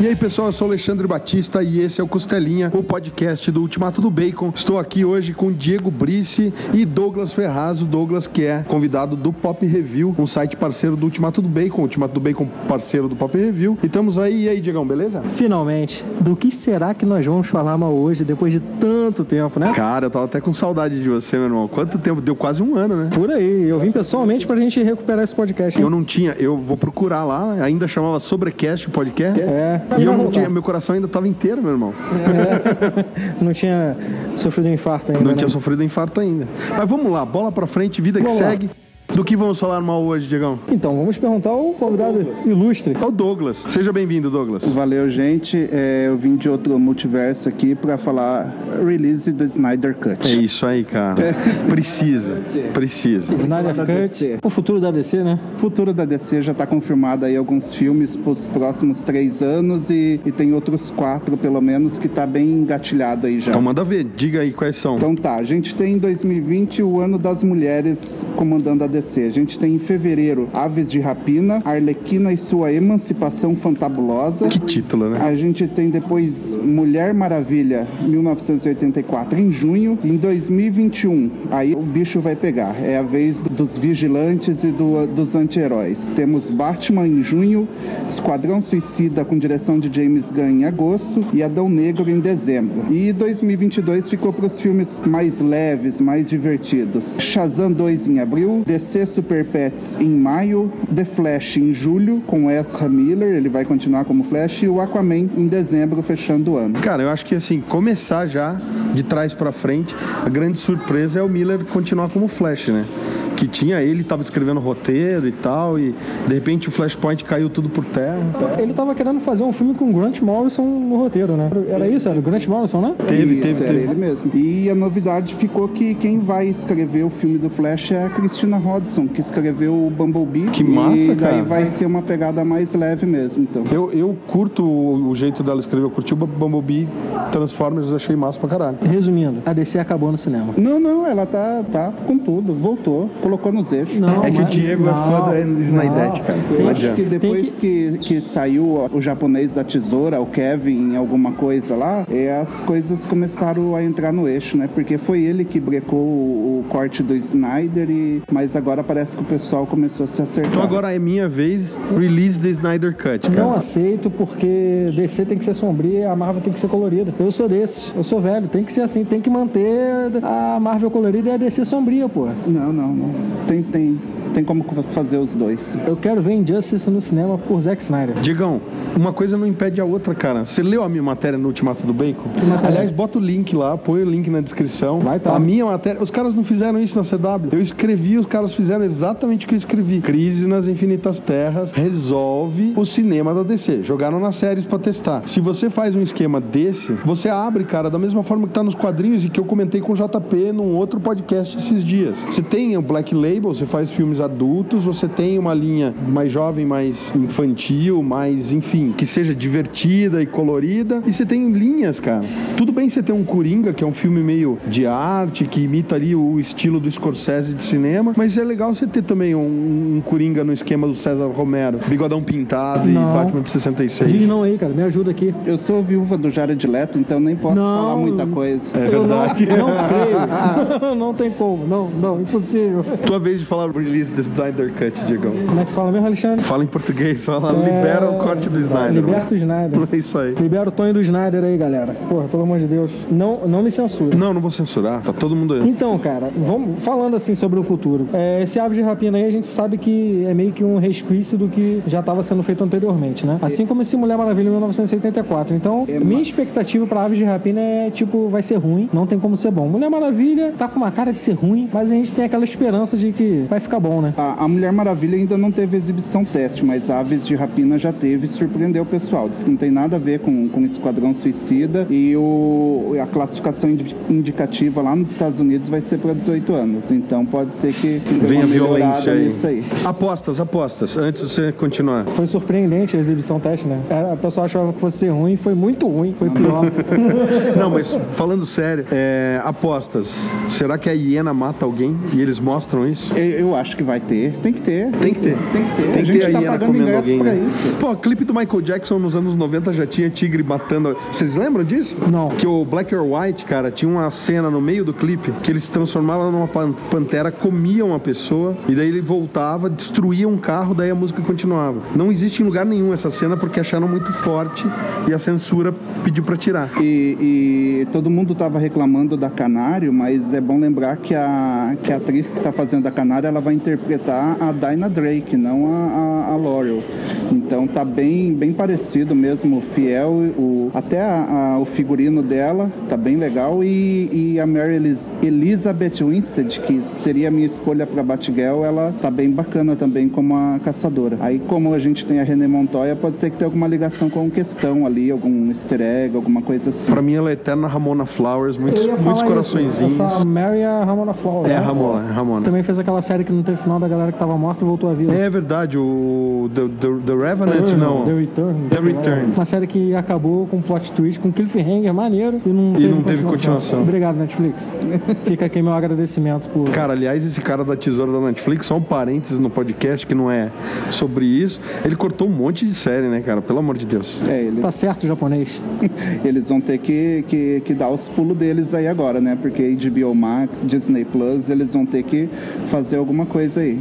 E aí, pessoal, eu sou Alexandre Batista e esse é o Costelinha, o podcast do Ultimato do Bacon. Estou aqui hoje com Diego Brice e Douglas Ferraz, o Douglas que é convidado do Pop Review, um site parceiro do Ultimato do Bacon, Ultimato do Bacon parceiro do Pop Review. E estamos aí, e aí, Diegão, beleza? Finalmente, do que será que nós vamos falar mal hoje, depois de tanto tempo, né? Cara, eu tava até com saudade de você, meu irmão. Quanto tempo? Deu quase um ano, né? Por aí, eu vim pessoalmente pra gente recuperar esse podcast. Eu não tinha, eu vou procurar lá, ainda chamava Sobrecast podcast. É. E eu não tinha, meu coração ainda tava inteiro, meu irmão. Não tinha sofrido um infarto ainda. Não né? tinha sofrido infarto ainda. Mas vamos lá, bola pra frente, vida que Vamos lá. segue. Do que vamos falar mal hoje, Diegão? Então, vamos perguntar ao convidado ilustre. É o Douglas. Seja bem-vindo, Douglas. Valeu, gente. É, eu vim de outro multiverso aqui pra falar release do Snyder É Cut. isso aí, cara. Precisa, precisa. Snyder Cut, o futuro da DC, né? O futuro da DC já tá confirmado aí alguns filmes pros próximos três anos e, e tem outros quatro, pelo menos, que tá bem engatilhado aí já. Então manda ver, diga aí quais são. Então tá, a gente tem em 2020 o ano das mulheres comandando a DC. A gente tem em fevereiro Aves de Rapina, Arlequina e sua emancipação fantabulosa. Que título, né? A gente tem depois Mulher Maravilha, 1984, em junho. Em 2021, aí o bicho vai pegar. É a vez do- dos vigilantes e do- dos anti-heróis. Temos Batman em junho, Esquadrão Suicida com direção de James Gunn em agosto e Adão Negro em dezembro. E 2022 ficou para os filmes mais leves, mais divertidos. Shazam 2 em abril, DC Super Pets em maio, The Flash em julho com Ezra Miller, ele vai continuar como Flash, e o Aquaman em dezembro, fechando o ano. Cara, eu acho que assim, começar já de trás pra frente, a grande surpresa é o Miller continuar como Flash, né? Que tinha ele, tava escrevendo roteiro e tal, e de repente o Flashpoint caiu tudo por terra. Ele tava querendo fazer um filme com Grant Morrison no roteiro, né? Era isso? Era o Grant Morrison, né? Teve, Isso, teve, era teve. ele mesmo. E a novidade ficou que quem vai escrever o filme do Flash é a Christina Hodson, que escreveu o Bumblebee. Que massa, e daí cara. vai ser uma pegada mais leve mesmo, então. Eu, eu curto o, jeito dela escrever, eu curti o Bumblebee Transformers, achei massa pra caralho. Resumindo, a DC acabou no cinema. Não, não, ela tá, tá com tudo, voltou, colocou nos eixos. Não, É que o Diego é fã não, do Snydette, não. cara. Eu Não acho que depois que... Que, saiu o japonês da tesoura, o Kevin, alguma coisa lá, é, as coisas começaram a entrar no eixo, né? Porque foi ele que brecou o, o corte do Snyder, e... mas agora parece que o pessoal começou a se acertar. Então agora é minha vez, release the Snyder Cut, cara. Não aceito porque DC tem que ser sombria e a Marvel tem que ser colorida. Eu sou desses, eu sou velho, tem que ser assim, tem que manter a Marvel colorida e a DC sombria, pô. Não, não, não. Tem, tem, tem como fazer os dois. Eu quero ver Injustice no cinema por Zack Snyder. Digão, uma coisa não impede a outra, cara. Você leu a minha matéria no Ultimato do Bacon? Aliás, bota o link lá, põe o link na descrição. Vai tá. A minha matéria. Os caras não fizeram isso na CW. Eu escrevi, os caras fizeram exatamente o que eu escrevi. Crise nas Infinitas Terras resolve o cinema da DC. Jogaram nas séries pra testar. Se você faz um esquema desse, você abre, cara, da mesma forma que tá nos quadrinhos e que eu comentei com o JP num outro podcast esses dias. Você tem o Black Label, você faz filmes adultos, você tem uma linha mais jovem, mais infantil, mais, enfim, que seja divertida e colorida. E você tem linhas, cara. Tudo bem você ter um Coringa, que é um filme meio de arte, que imita ali o estilo do Scorsese de cinema, mas é legal você ter também um, um Coringa no esquema do César Romero, bigodão pintado Não. e Batman de 66. Diz não aí, cara, me ajuda aqui. Eu sou viúva do Jared Leto, então nem posso Não. falar muita coisa. É Eu não, verdade. não creio. não tem como, não, não, impossível. Tua vez de falar o release do Snyder Cut, Diegão. Como é que se fala mesmo, Alexandre? Fala em português, fala, libera o corte do Snyder. Liberta o Snyder. É isso aí. Libera o Tonho do Snyder aí, galera. Porra, pelo amor de Deus. Não, não me censura. Não, não vou censurar, tá todo mundo aí. Então, cara, vamos falando assim sobre o futuro. É, esse Aves de Rapina aí, a gente sabe que é meio que um resquício do que já estava sendo feito anteriormente, né? Assim como esse Mulher Maravilha em 1984. Então, minha expectativa pra Aves de Rapina é, tipo, vai ser ruim, não tem como ser bom. Mulher Maravilha tá com uma cara de ser ruim, mas a gente tem aquela esperança de que vai ficar bom, né? A, a Mulher Maravilha ainda não teve exibição teste, mas Aves de Rapina já teve e surpreendeu o pessoal. Diz que não tem nada a ver com, com Esquadrão Suicida e o, a classificação indi- indicativa lá nos Estados Unidos vai ser para 18 anos. Então pode ser que, que Vem a violência aí. aí. Apostas, apostas, antes de você continuar. Foi surpreendente a exibição teste, né? Era- A pessoa achava que fosse ruim, foi muito ruim, foi pior. Não, mas falando sério, é, apostas. Será que a hiena mata alguém? E eles mostram isso? Eu, eu acho que vai ter. Tem que ter. Tem que ter. Tem que ter. Tem a que gente ter tá a hiena pagando comendo alguém, pra né? isso. Pô, clipe do Michael Jackson nos anos 90 já tinha tigre matando. Vocês lembram disso? Não. Que o Black or White, cara, tinha uma cena no meio do clipe que ele se transformava numa pan- pantera, comia uma pessoa e daí ele voltava, destruía um carro, daí a música continuava. Não existe em lugar nenhum essa cena porque acharam muito forte e a censura pediu pra tirar. E, e todo mundo tava reclamando da Canário, mas é bom lembrar que a, que a atriz que tá fazendo a Canário, ela vai interpretar a Dinah Drake, não a, a, a Laurel. Então tá bem, bem parecido mesmo, fiel. O, até a- a- o figurino dela tá bem legal. E, e a Mary Elizabeth Winstead, que seria a minha escolha pra Batgirl, ela tá bem bacana também como a caçadora. Aí como a gente tem a René Montoya, pode ser que tenha alguma ligação com questão ali, algum easter egg, alguma coisa assim. Pra mim ela é eterna Ramona Flowers, muitos, muitos coraçõezinhos. Isso. Essa Mary é a Ramona Flower. É a né? Ramona, é a Ramona. Também fez aquela série que não teve final da galera que tava morta e voltou à vida. É verdade, o The, The, The Revenant, não. The Return. The. Return. Uma série que acabou com plot twist, com cliffhanger maneiro e não, E teve, não teve continuação. Obrigado, Netflix. Fica aqui meu agradecimento por... Cara, aliás, esse cara da tesoura da Netflix, só um parênteses no podcast que não é sobre isso, ele cortou um monte de série, né, cara? Pelo amor de Deus. É, ele, Tá certo, japonês. eles vão ter que, que, que dar os pulos deles aí agora, né? Porque HBO Max, Disney Plus, eles vão ter que fazer alguma coisa aí.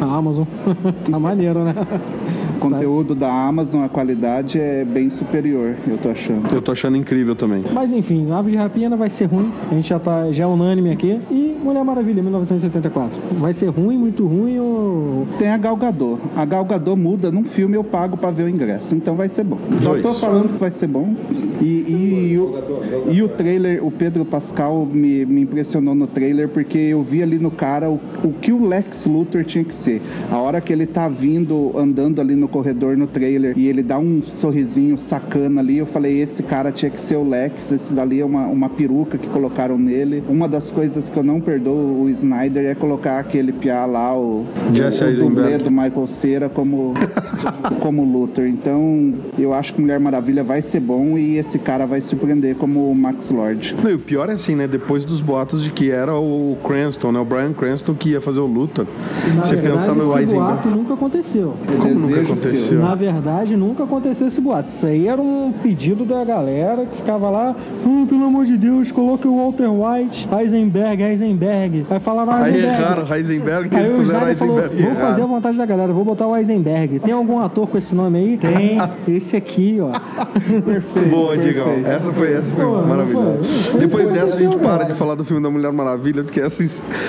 A Amazon. tá maneiro, né? O conteúdo da Amazon, a qualidade é bem superior, eu tô achando. Eu tô achando incrível também. Mas enfim, Ave de Rapina vai ser ruim. A gente já tá já é unânime aqui. E Mulher Maravilha, 1974. Vai ser ruim, muito ruim ou. Tem a Gal Gadot. A Gal Gadot muda num filme, eu pago pra ver o ingresso. Então vai ser bom. Já tô falando que vai ser bom. E, e, e o, e o trailer, o Pedro Pascal me, me impressionou no trailer porque eu vi ali no cara o, o que o Lex Luthor tinha que ser. A hora que ele tá vindo, andando ali no corredor no trailer e ele dá um sorrisinho sacana ali, eu falei, esse cara tinha que ser o Lex, esse dali é uma, uma peruca que colocaram nele. Uma das coisas que eu não perdoo o Snyder é colocar aquele piá lá, o, Jesse o dublê Eisenberg. do Michael Cera como, como Luthor. Então, eu acho que Mulher Maravilha vai ser bom e esse cara vai surpreender como o Max Lord. Não, e o pior é assim, né? Depois dos boatos de que era o Cranston, né? O Brian Cranston que ia fazer o Luthor. Na Você verdade, pensar no esse Eisenberg. boato nunca aconteceu. Como nunca Desejo aconteceu? Na verdade, nunca aconteceu esse boato. Isso aí era um pedido da galera que ficava lá, "Ah, pelo amor de Deus, coloque o Walter White, Heisenberg, Heisenberg. Aí falaram Aí Heisenberg. erraram Heisenberg, Aí eles o puseram Snyder falou, vou fazer a vontade da galera, vou botar o Heisenberg. Tem algum ator com esse nome aí? Tem. Esse aqui, ó. Perfeito. Boa, Digão. Essa foi, essa foi Pô, maravilhosa. foi- foi Depois dessa a gente para de falar do filme da Mulher Maravilha, porque essa.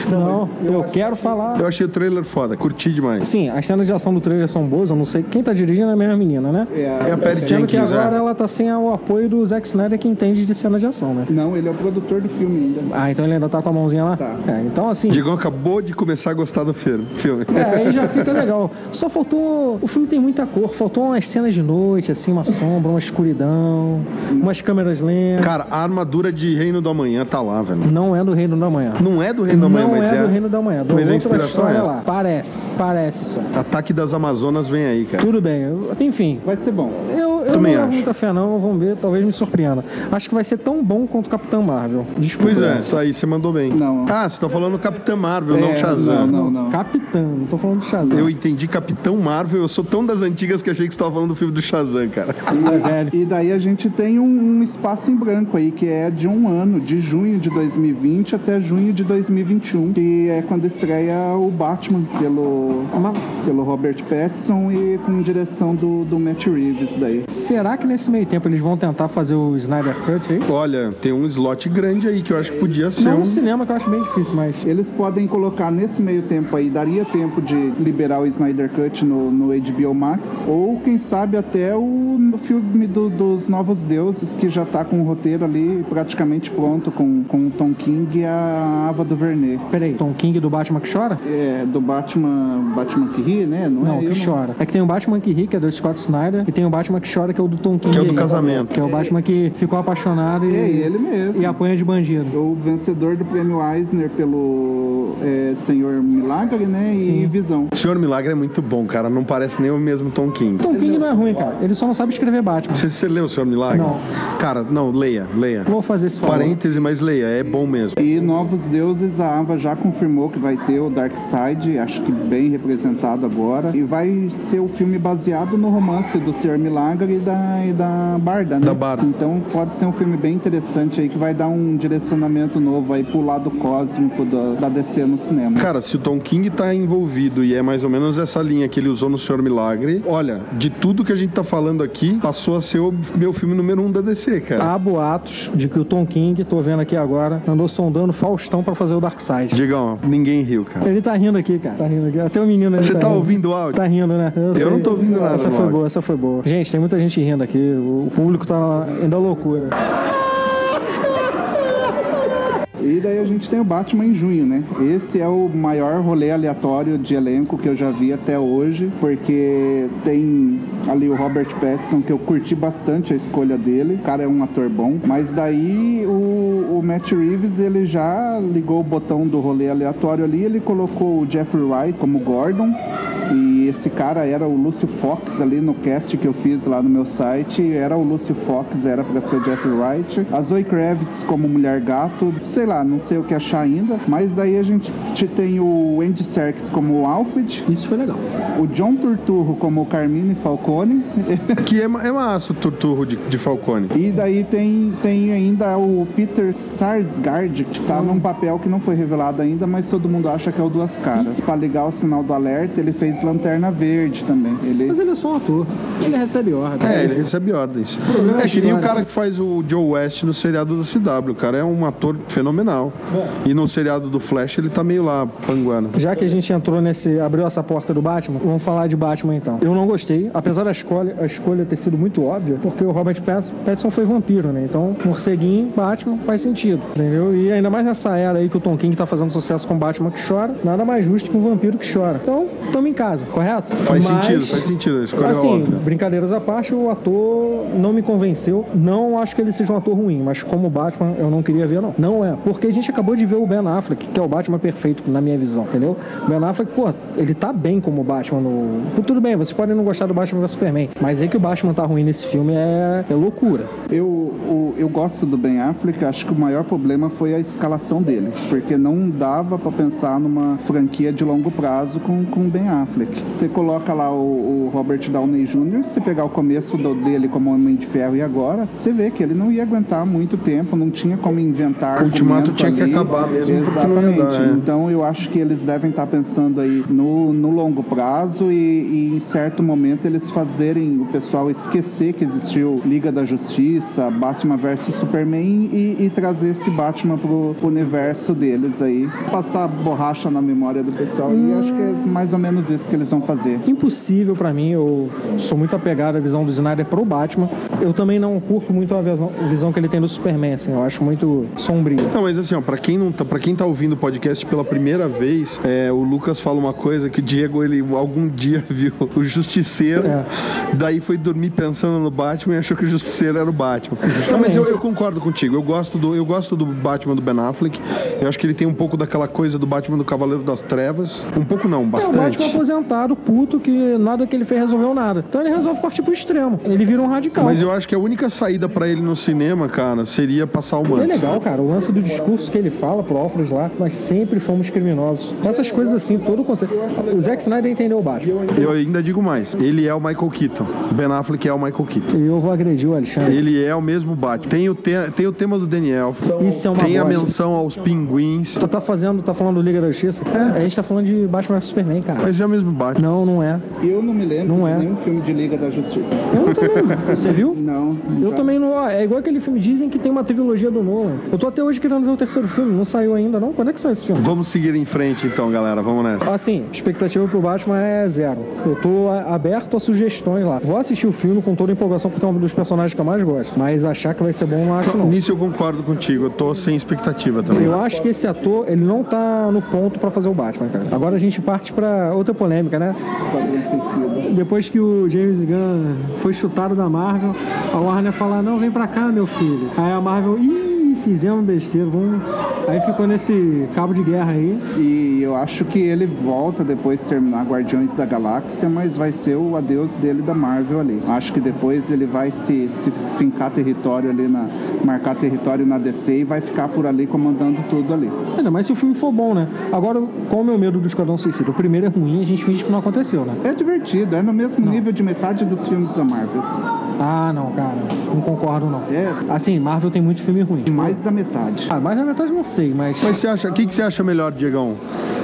Não, eu quero falar. Eu achei o trailer foda, curti demais. Sim, as cenas de ação do trailer são boas, eu não sei. Quem tá dirigindo é a mesma menina, né? É a Pat Sendo que Jenkins, agora é. ela tá sem o apoio do Zack Snyder que entende de cena de ação, né? Não, ele é o produtor do filme ainda. Ah, então ele ainda tá com a mãozinha lá? Tá. É, então assim. Digão acabou de começar a gostar do filme. filme. É, aí já fica legal. Só faltou. O filme tem muita cor, faltou umas cenas de noite, assim, uma sombra, uma escuridão, umas câmeras lentas. Cara, a armadura de Reino do Amanhã tá lá, velho. Não é do Reino da Manhã. Não é do Reino do Amanhã, Não mas é é. do Reino da Manhã. Do Mas a outra inspiração é lá. Parece, parece só. Ataque das Amazonas vem aí, cara. Tudo bem. enfim, Vai ser bom. eu Também não acho. muita fé, não. Vamos ver, talvez me surpreenda. Acho que vai ser tão bom quanto o Capitão Marvel. Desculpa. Pois é, isso aí você mandou bem. Não. Ah, você tá falando Capitã Marvel, não É, Shazam. não, não, não. Capitão, não tô falando de Shazam. Eu entendi Capitão Marvel, eu sou tão das antigas que achei que você tava falando do filme do Shazam, cara. É velho. E daí a gente tem um, um espaço em branco aí, que é de um ano, de junho de 2020 até junho de 2021, que é quando estreia o Batman pelo, pelo Robert Pattinson e com direção do, do Matt Reeves daí. Será que nesse meio tempo eles vão tentar fazer o Snyder Cut aí? Olha, tem um slot grande aí que eu acho que podia ser Não um. no cinema, que eu acho bem difícil, mas. Eles podem colocar nesse meio tempo aí, daria tempo de liberar o Snyder Cut no, no HBO Max, ou quem sabe até o filme do- dos Novos Deuses, que já tá com o roteiro ali praticamente pronto, com, com o Tom King e a Ava DuVernay. Peraí, Tom King do Batman que chora? É, do Batman, Batman que ri, né? Não, Não, é? Eu que chora. É que tem o Batman que ri, que é do Scott Snyder, e tem o Batman que chora, que que é o do Tom King. Que é o do casamento. Que é o Batman que ficou apaixonado e, É ele mesmo. e apanha de bandido. O vencedor do prêmio Eisner pelo é, Senhor Milagre, né? Sim. E Visão. Senhor Milagre é muito bom, cara. Não parece nem o mesmo Tom King. Tom King não é ruim, cara. Ele só não sabe escrever Batman. Você, você leu o Senhor Milagre? Não. Cara, não, leia, leia. Vou fazer esse favor. Parêntese, mas leia, é bom mesmo. E Novos Deuses, a Ava já confirmou que vai ter o Darkseid, acho que bem representado agora. E vai ser o filme baseado no romance do Senhor Milagre e da, e da Barda, né? Da Barda. Então pode ser um filme bem interessante aí, que vai dar um direcionamento novo aí pro lado cósmico da, da DC no cinema. Cara, se o Tom King tá envolvido e é mais ou menos essa linha que ele usou no Senhor Milagre, olha, de tudo que a gente tá falando aqui, passou a ser o meu filme número um da DC, cara. Há boatos de que o Tom King, tô vendo aqui agora, andou sondando Faustão pra fazer o Darkseid. Digão, ninguém riu, cara. Ele tá rindo aqui, cara. Tá rindo aqui. Até o menino ali Você tá rindo. ouvindo o áudio? Tá rindo, né? sei. não tô ouvindo nada Essa foi áudio. boa, essa foi boa. Gente, tem muita gente rindo aqui. O público tá indo à loucura. E daí a gente tem o Batman em junho, né? Esse é o maior rolê aleatório de elenco que eu já vi até hoje, porque tem ali o Robert Pattinson, que eu curti bastante a escolha dele. O cara é um ator bom. Mas daí o, o Matt Reeves, ele já ligou o botão do rolê aleatório ali, ele colocou o Jeffrey Wright como Gordon. E esse cara era o Lúcio Fox ali no cast que eu fiz lá no meu site. Era o Lúcio Fox, era pra ser o Jeffrey Wright. A Zoe Kravitz como Mulher Gato. Sei lá, não sei o que achar ainda. Mas aí a gente tem o Andy Serkis como o Alfred. Isso foi legal. O John Turturro como o Carmine Falcone. Que é, é massa o turturro de, de Falcone. E daí tem, tem ainda o Peter Sarsgaard, que tá num papel que não foi revelado ainda, mas todo mundo acha que é o Duas Caras. Pra ligar o sinal do alerta, ele fez Lanterna Verde também. Ele... Mas ele é só um ator. Ele recebe ordem. É, ele recebe ordens. é É que nem o cara que faz o Joe West no seriado do CW. O cara é um ator fenomenal. E no seriado do Flash ele tá meio lá, panguando. Já que a gente entrou nesse. abriu essa porta do Batman, vamos falar de Batman então. Eu não gostei, apesar da escolha, a escolha ter sido muito óbvia, porque o Robert Pattinson foi vampiro, né? Então, morceguinho, Batman faz sentido, entendeu? E ainda mais nessa era aí que o Tom King tá fazendo sucesso com Batman que chora, nada mais justo que um vampiro que chora. Então, tamo em casa, correto? Faz Mas- sentido, faz sentido. A escolha é Assim, óbvia. brincadeiras à parte, o ator não me convenceu. Não acho que ele seja um ator ruim, mas como Batman eu não queria ver, não. Não é. Porque a gente acabou de ver o Ben Affleck, que é o Batman perfeito, na minha visão, entendeu? O Ben Affleck, pô, ele tá bem como Batman no. Pô, Tudo bem, vocês podem não gostar do Batman vs Superman, mas aí que o Batman tá ruim nesse filme é, é loucura. Eu, o- eu gosto do Ben Affleck, acho que o maior problema foi a escalação dele, porque não dava pra pensar numa franquia de longo prazo com com o Ben Affleck. Você coloca lá o, o Robert Downey Jr., se pegar o começo do- dele como Homem de Ferro e agora, você vê que ele não ia aguentar muito tempo, não tinha como inventar O Ultimato tinha que ali. acabar mesmo, Exatamente. dar, é. Então eu acho que eles devem estar pensando aí no, no longo prazo e, e em certo momento eles fazerem o pessoal esquecer que existiu Liga da Justiça, Batman vs Superman e, e trazer esse Batman pro, pro universo deles aí. Passar borracha na memória do pessoal e acho que é mais ou menos isso que eles vão fazer. Impossível pra mim, eu sou muito apegado à visão do Snyder pro Batman. Eu também não curto muito a visão, a visão que ele tem do Superman, assim, eu acho muito sombrio. Não, mas assim, ó, pra quem não tá, para quem tá ouvindo o podcast pela primeira vez, é, o Lucas fala uma coisa que o Diego ele algum dia viu o Justiceiro, É. daí foi dormir pensando no Batman e achou que o Justiceiro era o Batman. Não, mas eu, eu concordo contigo. Eu gosto do eu gosto do Batman do Ben Affleck. Eu acho que ele tem um pouco daquela coisa do Batman do Cavaleiro das Trevas. Um pouco não, É o bastante. Batman aposentado, puto, que nada que ele fez resolveu nada. Então ele resolve partir pro extremo. Ele vira um radical. Mas eu acho que a única saída pra ele no cinema, cara, seria passar o é manto. legal, cara, o lance do discurso que ele fala pro Alfred lá, nós sempre fomos criminosos. Essas coisas assim, todo o conceito. O Zack Snyder entendeu o Batman. Eu ainda digo mais. Ele é o Michael Keaton. Ben Affleck é o Michael Keaton. E eu vou agredir o Alexandre. Ele é o mesmo Batman. Tem o, te- tem o tema do Daniel. Isso é uma Tem a menção aos pinguins. Tu tá fazendo, tá falando do Liga da Justiça? A gente tá falando de Batman vs Superman, cara. Mas é o mesmo Batman. Não, não é. Eu não me lembro Não de é. nenhum filme de Liga da Justiça. Eu não também. Você viu? Não. Eu já- também não. É igual aquele filme. Dizem que tem uma trilogia do Nolan. Eu tô até hoje querendo ver o terceiro filme. Não saiu ainda, não? Quando é que sai esse filme? Vamos seguir em frente então, galera. Vamos nessa. Assim, expectativa pro Batman é zero. Eu tô aberto a sugestões lá. Vou assistir o filme com toda a empolgação, porque é um dos personagens que eu mais gosto. Mas achar que vai ser bom, não acho não. Nisso eu concordo contigo. Eu tô sem expectativa também. Eu acho que esse ator, ele não tá no ponto pra fazer o Batman, cara. Agora a gente parte pra outra polêmica, né? É. Suicida. Depois que o James Gunn foi chutado da Marvel, a Warner fala, não, vem pra cá, meu filho. Aí a Marvel, ih, fizemos besteira, vamos... Aí ficou nesse cabo de guerra aí. E eu acho que ele volta depois de terminar Guardiões da Galáxia, mas vai ser o adeus dele da Marvel ali. Acho que depois ele vai se, se fincar território ali na. marcar território na DC e vai ficar por ali comandando tudo ali. Ainda mais se o filme for bom, né? Agora, qual o meu medo do Esquadrão Suicida? O primeiro é ruim, a gente finge que não aconteceu, né? É divertido, é no mesmo nível de metade dos filmes da Marvel. Ah, não, cara. Não concordo, não. É. Assim, Marvel tem muito filme ruim. Mais da metade. Ah, mais na metade não sei, mas... Mas você acha, o que, que você acha melhor, Diegão?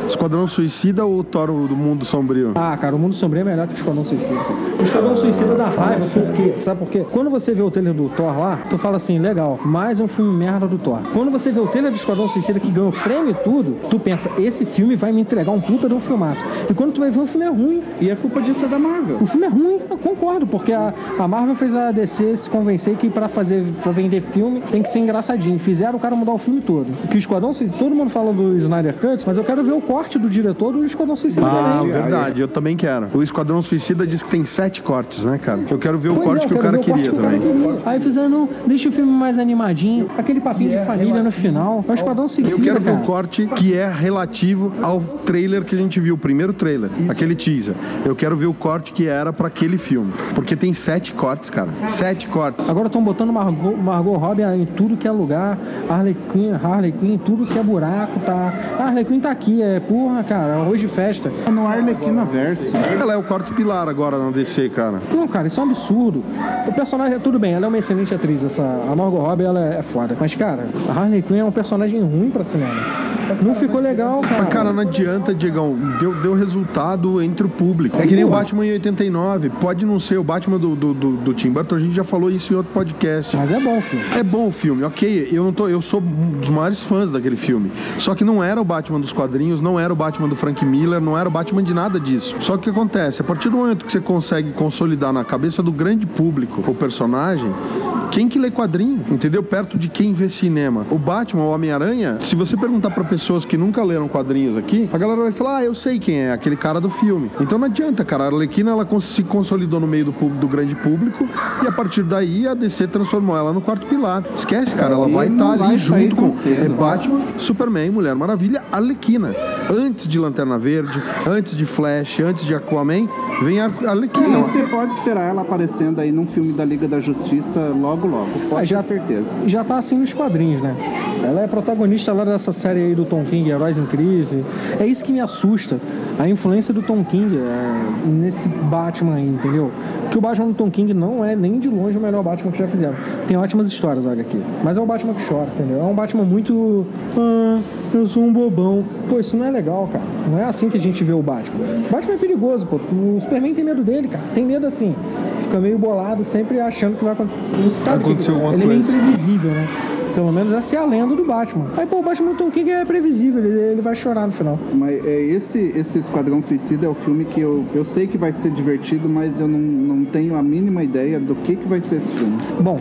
Esquadrão Suicida ou Thor do Mundo Sombrio? Ah, cara, o Mundo Sombrio é melhor que o Esquadrão Suicida. O Esquadrão Suicida dá raiva, por quê? Sabe por quê? Quando você vê o trailer do Thor lá, tu fala assim, legal, mais um filme merda do Thor. Quando você vê o trailer do Esquadrão Suicida que ganhou prêmio e tudo, tu pensa, esse filme vai me entregar um puta de um filmaço. E quando tu vai ver, o filme é ruim. E a culpa disso é da Marvel. O filme é ruim, eu concordo, porque a, a Marvel fez a DC se convencer que pra fazer, pra vender filme tem que ser engraçadinho. Fizeram o cara mudar o filme todo. Que o Esquadrão Suicida, todo mundo fala do Snyder Cut, mas eu quero ver o corte do diretor do Esquadrão Suicida Ah, também. verdade, eu também quero. O Esquadrão Suicida diz que tem sete cortes, né, cara? Eu quero ver o Pois corte é, que o cara queria o também. queria. Aí fizeram, não, deixa o filme mais animadinho, aquele papinho de família no final. É o Esquadrão Suicida, Eu quero ver cara. o corte que é relativo ao trailer que a gente viu, o primeiro trailer, aquele teaser. Eu quero ver o corte que era pra aquele filme. Porque tem sete cortes, cara. Sete cortes. Agora estão botando Margot, Margot Robbie em tudo que é lugar, Harley Quinn, Harley Quinn em tudo que é buraco, tá? A Harley Quinn tá aqui, é porra, cara, arroz de festa. É no Arlequina Verso. Ela é o quarto pilar agora na DC, cara. Não, cara, isso é um absurdo. O personagem, tudo bem, ela é uma excelente atriz, essa, a Margot Robbie, ela é foda. Mas, cara, a Harley Quinn é um personagem ruim pra cinema. Não ficou legal, cara. Mas, cara, não adianta, Diegão. Deu, deu resultado entre o público. É que nem o Batman em 89. Pode não ser o Batman do, do, do, do Tim Burton, a gente já falou isso em outro podcast. Mas é bom, filho. É bom o filme, ok. Eu não tô, eu sou um dos maiores fãs daquele filme. Só que não era o Batman dos quadrinhos, não era o Batman do Frank Miller, não era o Batman de nada disso. Só que o que acontece? A partir do momento que você consegue consolidar na cabeça do grande público o personagem, quem que lê quadrinho, entendeu? Perto de quem vê cinema. O Batman, o Homem-Aranha, se você perguntar pra pessoas que nunca leram quadrinhos aqui, a galera vai falar: "Ah, eu sei quem é, aquele cara do filme". Então não adianta, cara. A Arlequina ela se consolidou no meio do, público, do grande público e a partir daí a DC transformou ela no quarto pilar. Esquece, cara, ela vai não estar vai ali junto com cedo. é Batman, Superman, Mulher Maravilha, Arlequina. Antes de Lanterna Verde, antes de Flash, antes de Aquaman, vem a Arlequina. E você pode esperar ela aparecendo aí num filme da Liga da Justiça logo logo. Pode Ah, já- ter certeza. já tá assim nos quadrinhos, né? Ela é protagonista lá dessa série aí do Tom King, Heróis em Crise. É isso que me assusta. A influência do Tom King é, nesse Batman aí, entendeu? Que o Batman do Tom King não é nem de longe o melhor Batman que já fizeram. Tem ótimas histórias, olha aqui. Mas é o Batman que chora, entendeu? É um Batman muito. Ah, eu sou um bobão. Pô, isso não é legal, cara. Não é assim que a gente vê o Batman. O Batman é perigoso, pô. O Superman tem medo dele, cara. Tem medo assim. Fica meio bolado, sempre achando que vai acontecer. Não sabe o que- alguma Ele é meio coisa. imprevisível, né? Pelo menos essa é a lenda do Batman. Aí, pô, o Batman Tom King é previsível, ele, ele vai chorar no final. Mas é, esse, esse Esquadrão Suicida é o filme que eu, eu sei que vai ser divertido, mas eu não, não tenho a mínima ideia do que, que vai ser esse filme. Bom,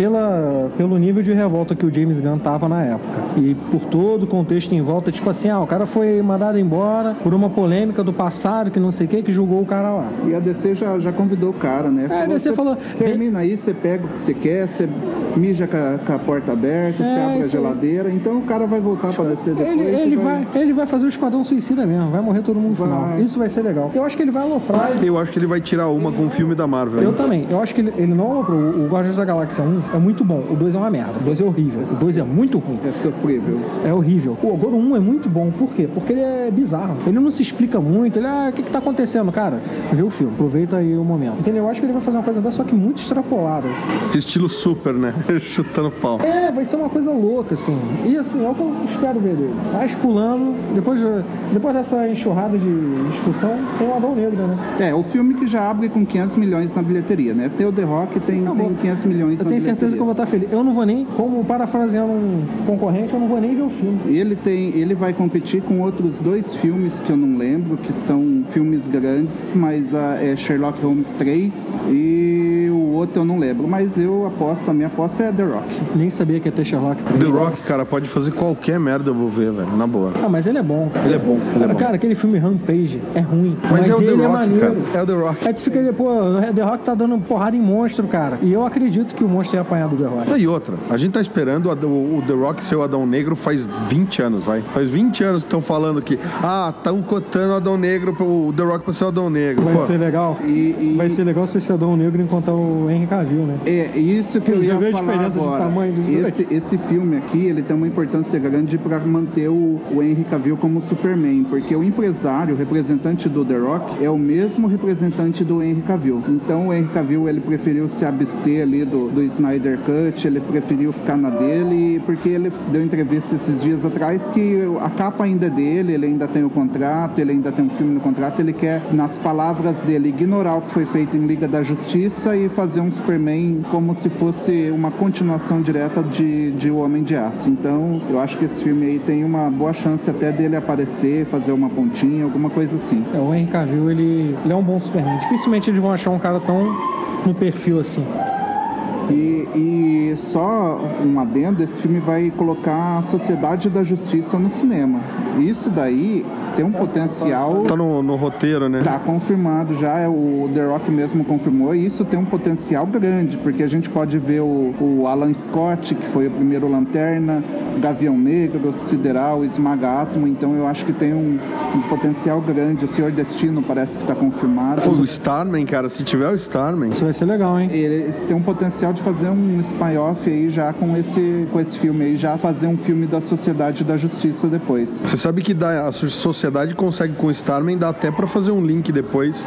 pela, pelo nível de revolta que o James Gunn tava na época e por todo o contexto em volta, tipo assim, ah, o cara foi mandado embora por uma polêmica do passado que não sei o que, que julgou o cara lá. E a DC já, já convidou o cara, né? a DC "Você falou, Termina aí, você pega o que você quer, você mija com a, com a porta aberta, você É, abre a aí. geladeira. Então o cara vai voltar pra DC depois. Ele, ele, vai, ele vai fazer o Esquadrão Suicida mesmo, vai morrer todo mundo no Vai. final. Isso vai ser legal. Eu acho que ele vai aloprar. Eu acho que ele vai tirar uma com o filme da Marvel. Eu também. Eu acho que ele, ele não aloprou. O Guardiões da Galáxia 1 é muito bom. O 2 é uma merda. O 2 é horrível. O 2 é muito ruim. É sofrível. É horrível. O agora o 1 é muito bom. Por quê? Porque ele é bizarro. Ele não se explica muito. Ele, ah, o que que tá acontecendo, cara? Vê o filme. Aproveita aí o momento. Entendeu? Eu acho que ele vai fazer uma coisa dessa, só que muito extrapolada. Estilo super, né? Chutando pau. É, vai ser uma coisa louca, assim. E assim, é o que eu espero ver dele. Mas pulando, depois, de- depois dessa enxurrada de discussão, tem o Adão Negro, né? É, o filme que já abre com 500 milhões na bilheteria, né? Tem o The Rock, tem, Eu tem vou- 500 milhões Eu na tenho certeza bilheteria. que eu vou estar feliz. Eu não vou nem, como parafraseando um concorrente, eu não vou nem ver o filme. Ele tem, ele vai competir com outros dois filmes que eu não lembro, que são filmes grandes, mas ah, é Sherlock Holmes 3 e o outro eu não lembro, mas eu aposto, a minha aposta é The Rock. Nem sabia que ia ter Sherlock 3. The Rock, cara, pode fazer qualquer merda, eu vou ver, velho, na boa. Ah, mas ele é bom, cara. Ele é bom, ele é bom. Cara, aquele filme Rampage é ruim. Mas, é o The ele é Rock, maneiro. cara. É o The Rock. Aí tu fica ali, pô, The Rock tá dando porrada em monstro, cara. E eu acredito que o monstro ia apanhar do The Rock. E outra, a gente tá esperando o, The Rock ser o Adão Negro faz 20 anos, vai. Faz 20 anos que estão falando que, ah, estão cotando o Adão Negro, pro- o The Rock pra ser o Adão Negro. Vai Pô, ser legal. E, e- Vai ser legal se esse Adão Negro encontrar o Henry Cavill, né? É isso que eu Já ia diferença de agora. tamanho dos dois? esse, esse filme aqui, ele tem uma importância grande para manter o, o Henry Cavill como Superman, porque o empresário, o representante do The Rock, é o mesmo representante do Henry Cavill. Então o Henry Cavill, ele preferiu se abster ali do, do Snyder Cut, ele preferiu ficar na dele, porque ele deu entrevista esses dias atrás que a capa ainda é dele, ele ainda tem o contrato, ele ainda tem um filme no contrato, ele quer, nas palavras dele, ignorar o que foi feito em Liga da Justiça e fazer um Superman como se fosse uma continuação direta de, de O Homem de Aço. Então, eu acho que esse filme aí tem uma boa chance até dele aparecer, fazer uma pontinha, alguma coisa assim. É, o Henry Cavill, ele, ele é um bom Superman. Dificilmente eles vão achar um cara tão no perfil assim. E, e só um adendo, esse filme vai colocar a Sociedade da Justiça no cinema. Isso daí tem um potencial Tá no, no roteiro, né? Tá confirmado já, é o The Rock mesmo confirmou, e isso tem um potencial grande, porque a gente pode ver o, o Alan Scott, que foi o primeiro Lanterna, Gavião Negro, Sideral, Esmaga Átomo, então eu acho que tem um, um potencial grande. O Senhor Destino parece que está confirmado. Pô, o Starman, cara, se tiver o Starman. Isso vai ser legal, hein? Eles têm um potencial de fazer um spin-off aí já com esse, com esse filme aí, já fazer um filme da Sociedade da Justiça depois. Você sabe que dá, a so- sociedade consegue com o Starman, dá até pra fazer um link depois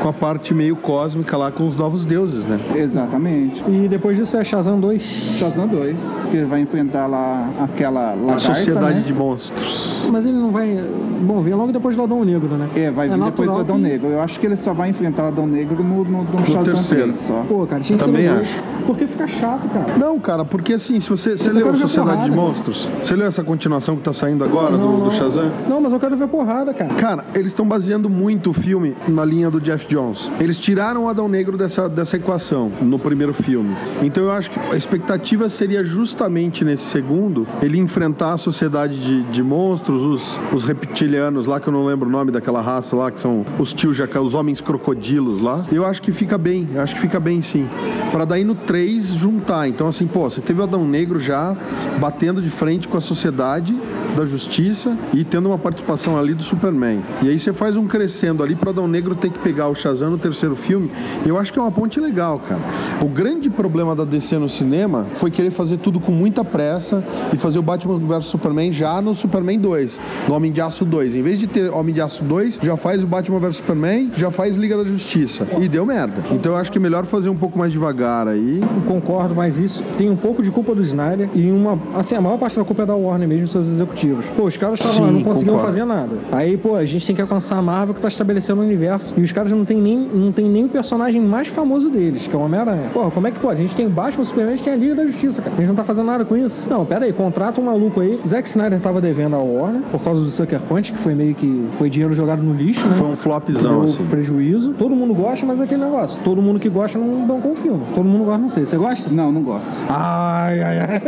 com a parte meio cósmica lá com os novos deuses, né? Exatamente. E depois disso é Shazam 2. Shazam 2, que vai enfrentar lá aquela A lagarta, sociedade né? de monstros. Mas ele não vai. Bom, vem logo depois do Adão Negro, né? É, vai vir depois do Adão que- Negro. Eu acho que ele só vai enfrentar o Adão Negro no, no, no Shazam terceiro. 3 só. Pô, cara, tinha que Também ser no dois. acho. Porque fica chato, cara. Não, cara, porque assim, se você. Você Eu leu Sociedade de porrada, Monstros? Você leu essa continuação que tá saindo agora do, do Shazam? Não, mas eu quero ver porrada, cara. Cara, eles estão baseando muito o filme na linha do Jeff Jones. Eles tiraram o Adão Negro dessa, dessa equação no primeiro filme. Então eu acho que a expectativa seria justamente nesse segundo ele enfrentar a sociedade de, de monstros, os, os reptilianos lá, que eu não lembro o nome daquela raça lá, que são os tios jaca, os homens crocodilos lá. Eu acho que fica bem, acho que fica bem sim. Pra daí no 3 juntar. Então, assim, pô, você teve o Adão Negro já batendo de frente com a sociedade da justiça e tendo uma participação ali do Superman. E aí você faz um crescendo ali pro Adão Negro ter que pegar o Shazam no terceiro filme. Eu acho que é uma ponte legal, cara. O grande problema da DC no cinema foi querer fazer tudo com muita pressa e fazer o Batman vs Superman já no Superman 2, no Homem de Aço 2. Em vez de ter Homem de Aço 2, já faz o Batman vs Superman, já faz Liga da Justiça. E deu merda. Então eu acho que é melhor fazer um pouco mais devagar aí. Concordo, mas isso tem um pouco de culpa do Snyder e uma. Assim, a maior parte da culpa é da Warner mesmo, seus executivos. Pô, os caras estavam não conseguiam fazer nada. Aí, pô, a gente tem que alcançar a Marvel que tá estabelecendo o universo. E os caras não tem nem, não tem nem o personagem mais famoso deles, que é o Homem-Aranha. Pô, como é que pode? A gente tem Batman, Superman, a gente tem a Liga da Justiça, cara. A gente não tá fazendo nada com isso. Não, pera aí, contrata um maluco aí. Zack Snyder tava devendo a Warner por causa do Sucker Punch, que foi meio que. Foi dinheiro jogado no lixo, né? Foi um flopzão, Deu assim. prejuízo. Todo mundo gosta, mas é aquele negócio. Todo mundo que gosta não bancou o filme. Todo mundo gosta, não sei. Você gosta? Não, não gosto. Ai, ai, ai.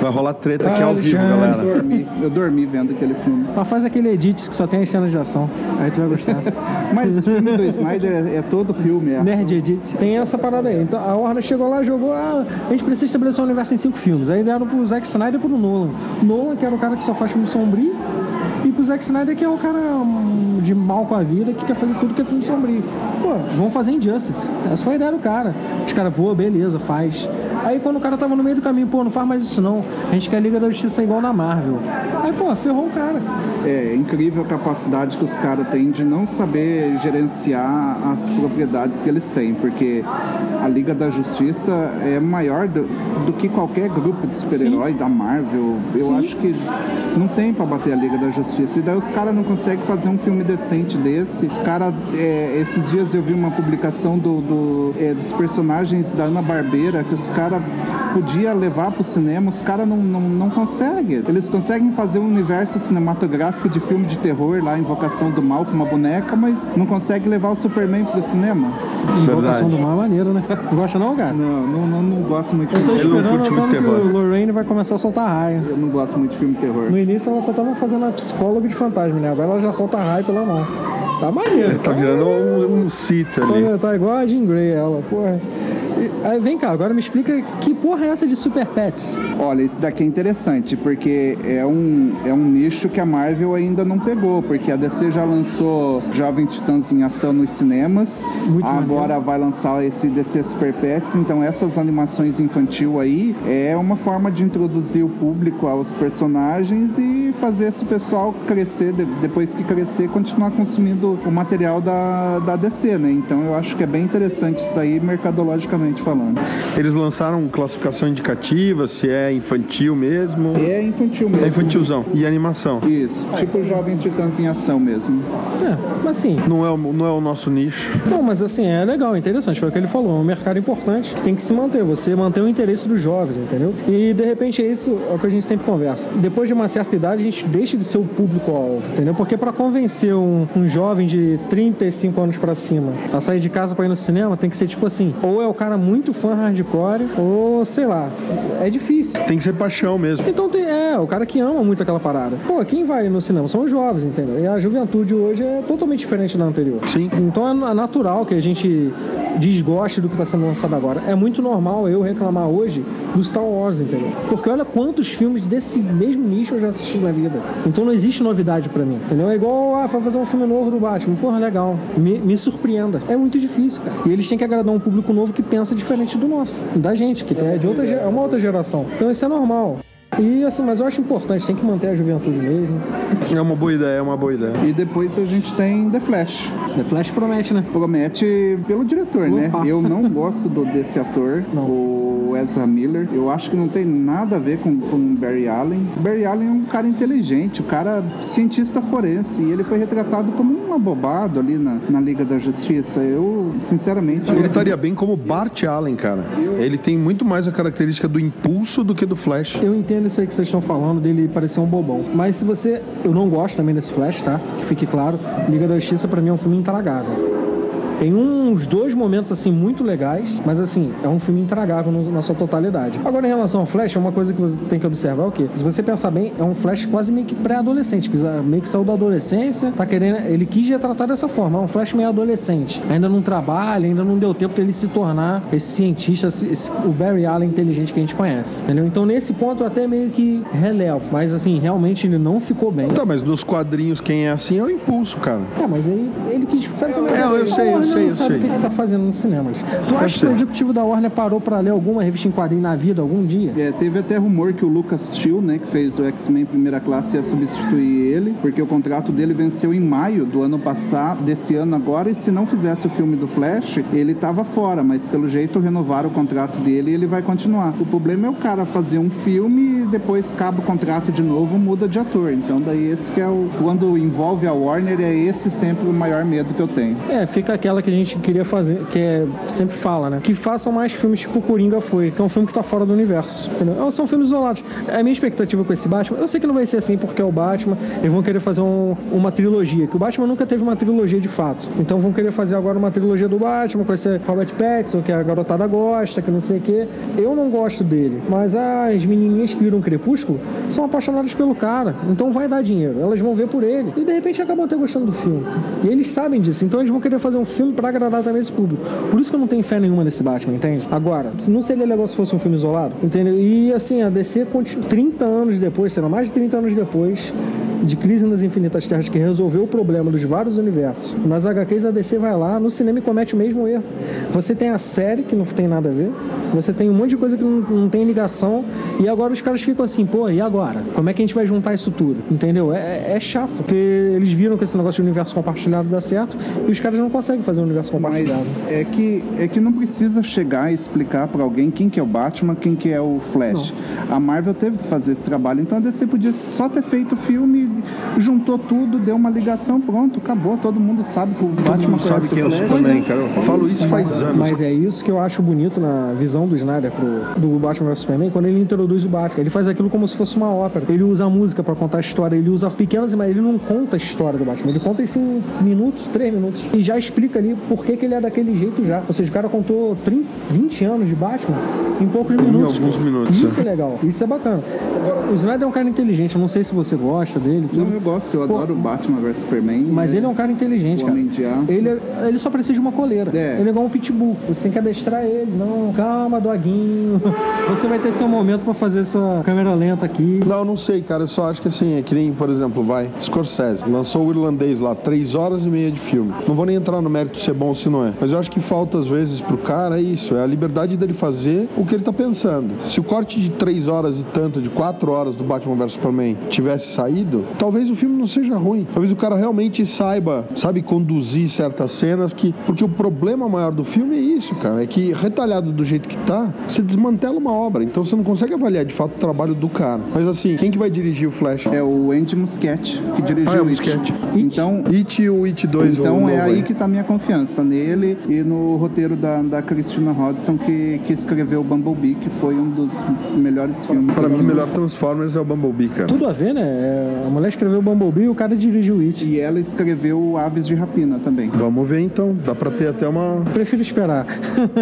Vai rolar treta aqui ao vivo, galera. Eu dormi vendo aquele filme. Mas faz aquele edit que só tem as cenas de ação. Aí tu vai gostar. Mas o filme do Snyder é, é todo filme. É Nerd Edit. Tem essa parada aí. Então a Warner chegou lá jogou. Ah, a gente precisa estabelecer um universo em cinco filmes. Aí deram pro Zack Snyder e pro Nolan. Nolan, que era o cara que só faz filme sombrio. E pro Zack Snyder, que é o cara hum, de mal com a vida, que quer fazer tudo que é filme sombrio. Pô, vamos fazer Injustice. Essa foi a ideia do cara. Os caras, pô, beleza, faz. Aí quando o cara tava no meio do caminho, pô, não faz mais isso não. A gente quer a Liga da Justiça igual na Marvel. Aí, pô, ferrou o cara. É incrível a capacidade que os caras têm de não saber gerenciar as propriedades que eles têm, porque a Liga da Justiça é maior do, do que qualquer grupo de super-herói da Marvel. Eu Sim. acho que não tem pra bater a Liga da Justiça. E daí os caras não conseguem fazer um filme decente desse. Os caras, é, esses dias eu vi uma publicação do, do, é, dos personagens da Ana Barbeira, que os caras cara podia levar pro cinema, os caras não, não, não conseguem. Eles conseguem fazer um universo cinematográfico de filme de terror lá, Invocação do Mal com uma boneca, mas não consegue levar o Superman pro cinema. Invocação do Mal é maneiro, né? Não gosta não, cara? Não, não, não, não gosto muito de Eu tô filme. Esperando quando que terror. o Lorraine vai começar a soltar raio. Eu não gosto muito de filme de terror. No início ela só tava fazendo a psicóloga de fantasma, né? Agora ela já solta raio pela mão. Tá maneiro. Tá virando um, um Sith ali. Tá, tá igual a Jean Grey, ela, porra. Aí vem cá, agora me explica que porra é essa de Super Pets? Olha, esse daqui é interessante, porque é um, é um nicho que a Marvel ainda não pegou, porque a DC já lançou Jovens Titãs em Ação nos cinemas, Muito agora vai lançar esse DC Super Pets, então essas animações infantil aí é uma forma de introduzir o público aos personagens e fazer esse pessoal crescer, de- depois que crescer, continuar consumindo o material da, da DC, né? Então eu acho que é bem interessante isso aí, mercadologicamente falando. Eles lançaram classificação indicativa, se é infantil mesmo. É infantil mesmo. É infantilzão. E animação. Isso, tipo Jovens Titãs em Ação mesmo. É, mas assim, Não é, o, não é o nosso nicho. Não, mas assim, é legal, é interessante. Foi o que ele falou. É um mercado importante que tem que se manter. Você manter o interesse dos jovens, entendeu? E de repente é isso é o que a gente sempre conversa. Depois de uma certa idade, a gente deixa de ser o público-alvo, entendeu? Porque para convencer um, um jovem de 35 anos pra cima a sair de casa pra ir no cinema, tem que ser tipo assim: ou é o cara muito fã hardcore, ou sei lá. É difícil. Tem que ser paixão mesmo. Então tem, é, o cara que ama muito aquela parada. Pô, quem vai no cinema são os jovens, entendeu? E a juventude hoje é totalmente diferente da anterior. Sim. Então é na- natural que a gente desgoste do que está sendo lançado agora. É muito normal eu reclamar hoje do Star Wars, entendeu? Porque olha quantos filmes desse mesmo nicho eu já assisti na vida. Então não existe novidade pra mim, entendeu? É igual, ah, vai fazer um filme novo do Batman. Porra, legal. Me, me surpreenda. É muito difícil, cara. E eles têm que agradar um público novo que pensa diferente do nosso. Da gente, que é de outra, é uma outra geração. Então isso é normal. E assim, mas eu acho importante, tem que manter a juventude mesmo. É uma boa ideia, é uma boa ideia. E depois a gente tem The Flash. The Flash promete, né? Promete pelo diretor, né? Opa. Eu não gosto do, desse ator, Não. o Ezra Miller. Eu acho que não tem nada a ver com, com o Barry Allen. Barry Allen é um cara inteligente, um cara cientista forense. E ele foi retratado como um abobado ali na, na Liga da Justiça. Eu, sinceramente. Ele estaria bem como Bart Allen, cara. Ele tem muito mais a característica do impulso do que do Flash. Eu entendo isso aí que vocês estão falando, dele parecer um bobão. Mas se você. Eu não gosto também desse Flash, tá? Que fique claro. Liga da Justiça pra mim é um filme intragável. Tem uns dois momentos assim muito legais, mas assim, é um filme intragável na sua totalidade. Agora, em relação ao Flash, uma coisa que você tem que observar é o quê? Se você pensar bem, é um Flash quase meio que pré-adolescente, já- meio que saiu da adolescência, tá querendo. Ele quis retratar dessa forma, é um Flash meio adolescente. Ainda não trabalha, ainda não deu tempo dele se tornar esse cientista, esse- o Barry Allen inteligente que a gente conhece. Entendeu? Então, nesse ponto, eu até meio que relevo. Mas assim, realmente ele não ficou bem. Tá, mas nos quadrinhos quem é assim é o impulso, cara. É, mas aí ele quis. Sabe como é? É, eu A sei, eu Warner sei, não sabe o que, que tá fazendo nos cinemas. Tu acha que o executivo da Warner parou pra ler alguma revista em quadrinho na vida algum dia? É, teve até rumor que o Lucas Till, né, que fez o X-Men primeira classe, ia substituir ele, porque o contrato dele venceu em maio do ano passado, desse ano agora, e se não fizesse o filme do Flash, ele tava fora, mas pelo jeito renovaram o contrato dele e ele vai continuar. O problema é o cara fazer um filme e depois acaba o contrato de novo, muda de ator. Então daí esse que é o. Quando envolve a Warner, é esse sempre o maior medo que eu tenho. É, fica aquela que a gente queria fazer, que é, sempre fala, né? Que façam mais filmes tipo Coringa foi, que é um filme que tá fora do universo. Entendeu? São filmes isolados. A minha expectativa com esse Batman, eu sei que não vai ser assim porque é o Batman, eles vão querer fazer um- uma trilogia, que o Batman nunca teve uma trilogia de fato. Então vão querer fazer agora uma trilogia do Batman com esse Robert Pattinson, que a garotada gosta, que não sei o quê. Eu não gosto dele, mas as menininhas que viram Crepúsculo são apaixonadas pelo cara, então vai dar dinheiro. Elas vão ver por ele e de repente acabam até gostando do filme. E eles sabem disso, então eles vão querer fazer um filme pra agradar também esse público. Por isso que eu não tenho fé nenhuma nesse Batman, entende? Agora, não seria legal se fosse um filme isolado, entendeu? E assim, a DC, continua- 30 anos depois, será mais de 30 anos depois, de Crise nas Infinitas Terras, que resolveu o problema dos vários universos. Nas HQs, a DC vai lá, no cinema e comete o mesmo erro. Você tem a série, que não tem nada a ver, você tem um monte de coisa que não, não tem ligação, e agora os caras ficam assim, pô, e agora? Como é que a gente vai juntar isso tudo? Entendeu? É, é chato, porque eles viram que esse negócio de universo compartilhado dá certo, e os caras não conseguem fazer um universo Mas compartilhado. é que, é que não precisa chegar e explicar pra alguém quem que é o Batman, quem que é o Flash. A Marvel teve que fazer esse trabalho, então a DC podia só ter feito o filme juntou tudo, deu uma ligação, pronto, acabou. Todo mundo sabe que o Todo Batman mundo sabe quem é o. Superman, cara. Eu falo isso faz anos. Mas é isso que eu acho bonito na visão do Snyder pro, do Batman vs Superman, quando ele introduz o Batman. Ele faz aquilo como se fosse uma ópera. Ele usa a música pra contar a história, ele usa pequenas imagens, ele não conta a história do Batman, ele conta isso em minutos, três minutos. E já explica ali por que, que ele é daquele jeito já. Ou seja, o cara contou 30, 20 anos de Batman em poucos minutos. alguns cara. minutos, Isso é. é legal, isso é bacana. O Snyder é um cara inteligente, eu não sei se você gosta dele, tudo. Não, eu gosto, eu Pô, adoro o Batman vs Superman. Mas ele é um cara inteligente, O cara. Homem de Aço. Ele, ele só precisa de uma coleira. É. Ele é igual um pitbull. Você tem que adestrar ele. Não, calma, doguinho. Você vai ter seu momento pra fazer sua câmera lenta aqui. Não, eu não sei, cara. Eu só acho que assim, é que nem, por exemplo, vai, Scorsese lançou o irlandês lá, três horas e meia de filme. Não vou nem entrar no mérito se é bom ou se não é. Mas eu acho que falta, às vezes, pro cara é isso, é a liberdade dele fazer o que ele tá pensando. Se o corte de três horas e tanto, de quatro horas do Batman vs Superman tivesse saído, talvez o filme não seja ruim. Talvez o cara realmente saiba, sabe, conduzir certas cenas que. Porque o problema maior do filme é isso, cara. É que retalhado do jeito que tá, você desmantela uma obra. Então você não consegue avaliar de fato o trabalho do cara. Mas assim, quem que vai dirigir o Flash? É o Andy Muschietti, que dirigiu Ah, é o It. Então, It e o It 2 então o é novo aí que tá a minha confiança, nele e no roteiro da, da Christina Hodson, que, que escreveu Bumblebee, que foi um dos melhores filmes. Pra mim, o melhor Transformers é o Bumblebee, cara. Tudo a ver, né? É, A mulher escreveu Bumblebee e o cara dirigiu o It. E ela escreveu Aves de Rapina também. Vamos ver então. Dá pra ter até uma. Prefiro esperar.